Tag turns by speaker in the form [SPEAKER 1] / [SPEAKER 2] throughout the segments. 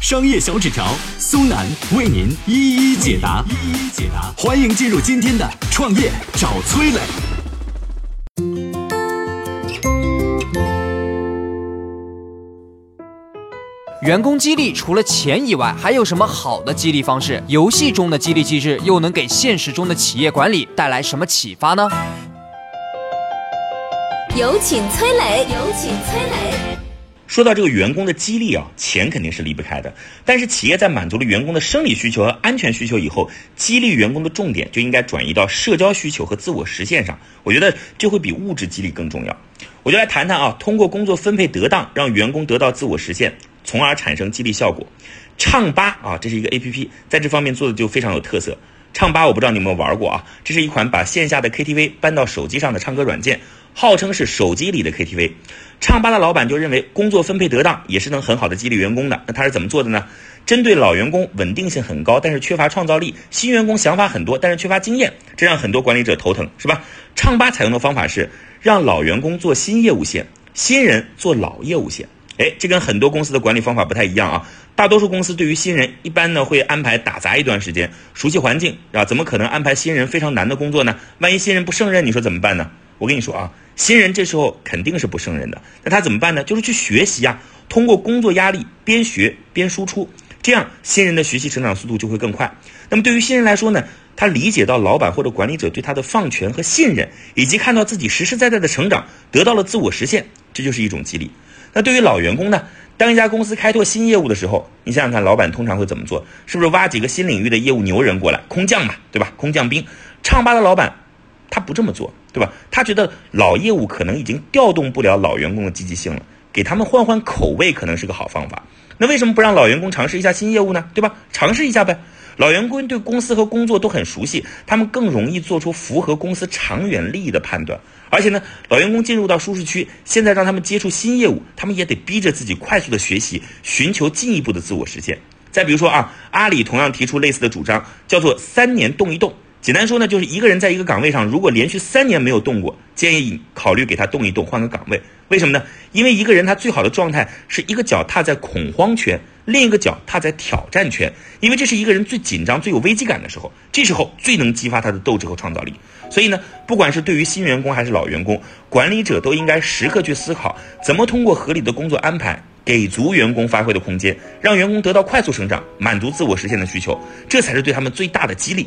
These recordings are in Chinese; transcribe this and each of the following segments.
[SPEAKER 1] 商业小纸条苏南为您一一解答，一一解答。欢迎进入今天的创业找崔磊。
[SPEAKER 2] 员工激励除了钱以外，还有什么好的激励方式？游戏中的激励机制又能给现实中的企业管理带来什么启发呢？
[SPEAKER 3] 有请崔磊。有请崔磊。
[SPEAKER 4] 说到这个员工的激励啊，钱肯定是离不开的。但是企业在满足了员工的生理需求和安全需求以后，激励员工的重点就应该转移到社交需求和自我实现上。我觉得这会比物质激励更重要。我就来谈谈啊，通过工作分配得当，让员工得到自我实现，从而产生激励效果。唱吧啊，这是一个 A P P，在这方面做的就非常有特色。唱吧我不知道你有没有玩过啊，这是一款把线下的 K T V 搬到手机上的唱歌软件。号称是手机里的 KTV，唱吧的老板就认为工作分配得当也是能很好的激励员工的。那他是怎么做的呢？针对老员工稳定性很高，但是缺乏创造力；新员工想法很多，但是缺乏经验，这让很多管理者头疼，是吧？唱吧采用的方法是让老员工做新业务线，新人做老业务线。哎，这跟很多公司的管理方法不太一样啊。大多数公司对于新人一般呢会安排打杂一段时间，熟悉环境啊，怎么可能安排新人非常难的工作呢？万一新人不胜任，你说怎么办呢？我跟你说啊，新人这时候肯定是不胜任的，那他怎么办呢？就是去学习啊，通过工作压力边学边输出，这样新人的学习成长速度就会更快。那么对于新人来说呢，他理解到老板或者管理者对他的放权和信任，以及看到自己实实在在的成长，得到了自我实现，这就是一种激励。那对于老员工呢，当一家公司开拓新业务的时候，你想想看，老板通常会怎么做？是不是挖几个新领域的业务牛人过来，空降嘛，对吧？空降兵，唱吧的老板。他不这么做，对吧？他觉得老业务可能已经调动不了老员工的积极性了，给他们换换口味可能是个好方法。那为什么不让老员工尝试一下新业务呢？对吧？尝试一下呗。老员工对公司和工作都很熟悉，他们更容易做出符合公司长远利益的判断。而且呢，老员工进入到舒适区，现在让他们接触新业务，他们也得逼着自己快速的学习，寻求进一步的自我实现。再比如说啊，阿里同样提出类似的主张，叫做三年动一动。简单说呢，就是一个人在一个岗位上，如果连续三年没有动过，建议考虑给他动一动，换个岗位。为什么呢？因为一个人他最好的状态是一个脚踏在恐慌圈，另一个脚踏在挑战圈。因为这是一个人最紧张、最有危机感的时候，这时候最能激发他的斗志和创造力。所以呢，不管是对于新员工还是老员工，管理者都应该时刻去思考，怎么通过合理的工作安排，给足员工发挥的空间，让员工得到快速成长，满足自我实现的需求，这才是对他们最大的激励。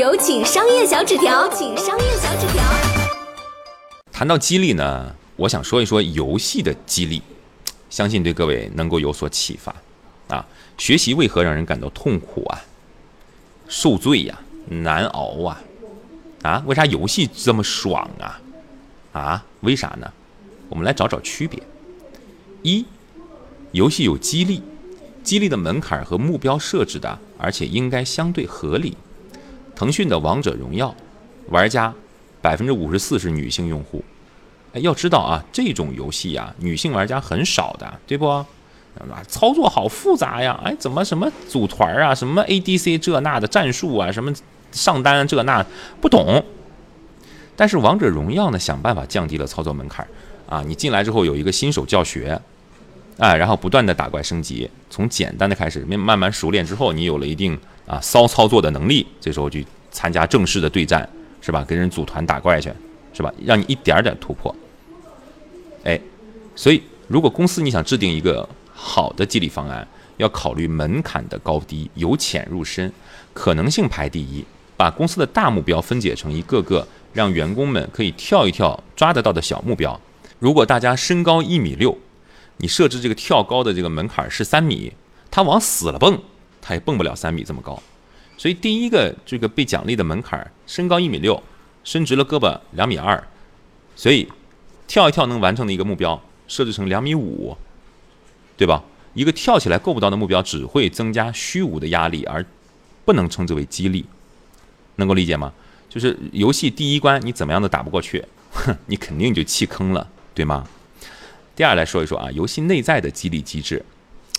[SPEAKER 3] 有请商业小纸条，请商业小纸条。
[SPEAKER 5] 谈到激励呢，我想说一说游戏的激励，相信对各位能够有所启发。啊，学习为何让人感到痛苦啊？受罪呀，难熬啊！啊，为啥游戏这么爽啊？啊，为啥呢？我们来找找区别。一，游戏有激励，激励的门槛和目标设置的，而且应该相对合理。腾讯的王者荣耀玩家百分之五十四是女性用户，哎，要知道啊，这种游戏呀，女性玩家很少的，对不？啊，操作好复杂呀，哎，怎么什么组团啊，什么 ADC 这那的战术啊，什么上单这那不懂。但是王者荣耀呢，想办法降低了操作门槛啊，你进来之后有一个新手教学，哎，然后不断的打怪升级，从简单的开始，慢慢慢熟练之后，你有了一定。啊，骚操作的能力，这时候去参加正式的对战，是吧？跟人组团打怪去，是吧？让你一点点突破。哎，所以如果公司你想制定一个好的激励方案，要考虑门槛的高低，由浅入深，可能性排第一，把公司的大目标分解成一个个让员工们可以跳一跳抓得到的小目标。如果大家身高一米六，你设置这个跳高的这个门槛是三米，他往死了蹦，他也蹦不了三米这么高。所以第一个这个被奖励的门槛，身高一米六，伸直了胳膊两米二，所以跳一跳能完成的一个目标设置成两米五，对吧？一个跳起来够不到的目标，只会增加虚无的压力，而不能称之为激励。能够理解吗？就是游戏第一关你怎么样都打不过去，哼，你肯定就弃坑了，对吗？第二来说一说啊，游戏内在的激励机制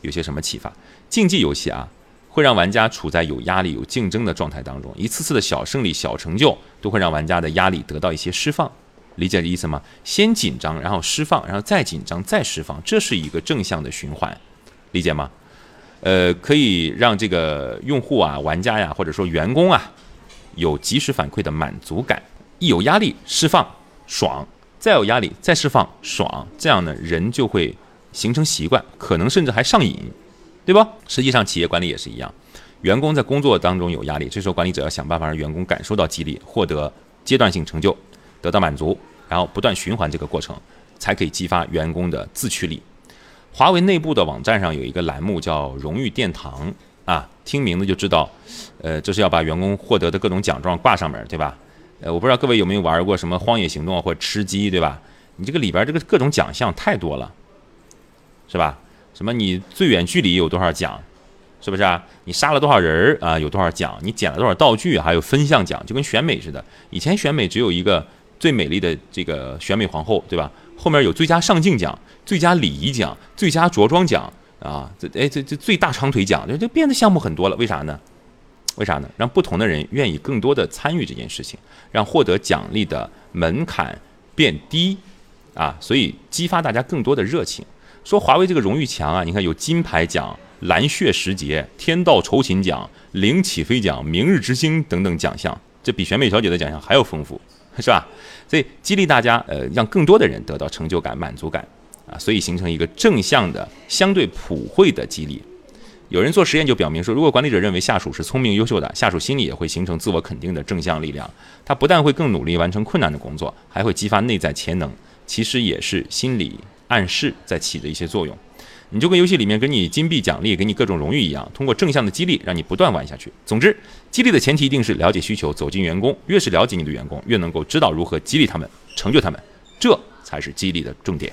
[SPEAKER 5] 有些什么启发？竞技游戏啊，会让玩家处在有压力、有竞争的状态当中，一次次的小胜利、小成就都会让玩家的压力得到一些释放。理解这意思吗？先紧张，然后释放，然后再紧张，再释放，这是一个正向的循环。理解吗？呃，可以让这个用户啊、玩家呀，或者说员工啊，有及时反馈的满足感。一有压力释放爽，再有压力再释放爽，这样呢，人就会形成习惯，可能甚至还上瘾，对吧？实际上，企业管理也是一样，员工在工作当中有压力，这时候管理者要想办法让员工感受到激励，获得阶段性成就，得到满足，然后不断循环这个过程，才可以激发员工的自驱力。华为内部的网站上有一个栏目叫“荣誉殿堂”啊，听名字就知道，呃，这是要把员工获得的各种奖状挂上面，对吧？呃，我不知道各位有没有玩过什么《荒野行动》或者吃鸡，对吧？你这个里边这个各种奖项太多了，是吧？什么你最远距离有多少奖，是不是啊？你杀了多少人啊？有多少奖？你捡了多少道具？还有分项奖，就跟选美似的。以前选美只有一个最美丽的这个选美皇后，对吧？后面有最佳上镜奖。最佳礼仪奖、最佳着装奖啊，这哎这这最大长腿奖，这这变的项目很多了，为啥呢？为啥呢？让不同的人愿意更多的参与这件事情，让获得奖励的门槛变低啊，所以激发大家更多的热情。说华为这个荣誉墙啊，你看有金牌奖、蓝血时节、天道酬勤奖、零起飞奖、明日之星等等奖项，这比选美小姐的奖项还要丰富，是吧？所以激励大家，呃，让更多的人得到成就感、满足感。啊，所以形成一个正向的、相对普惠的激励。有人做实验就表明说，如果管理者认为下属是聪明优秀的，下属心里也会形成自我肯定的正向力量。他不但会更努力完成困难的工作，还会激发内在潜能。其实也是心理暗示在起的一些作用。你就跟游戏里面给你金币奖励、给你各种荣誉一样，通过正向的激励让你不断玩下去。总之，激励的前提一定是了解需求，走进员工。越是了解你的员工，越能够知道如何激励他们、成就他们，这才是激励的重点。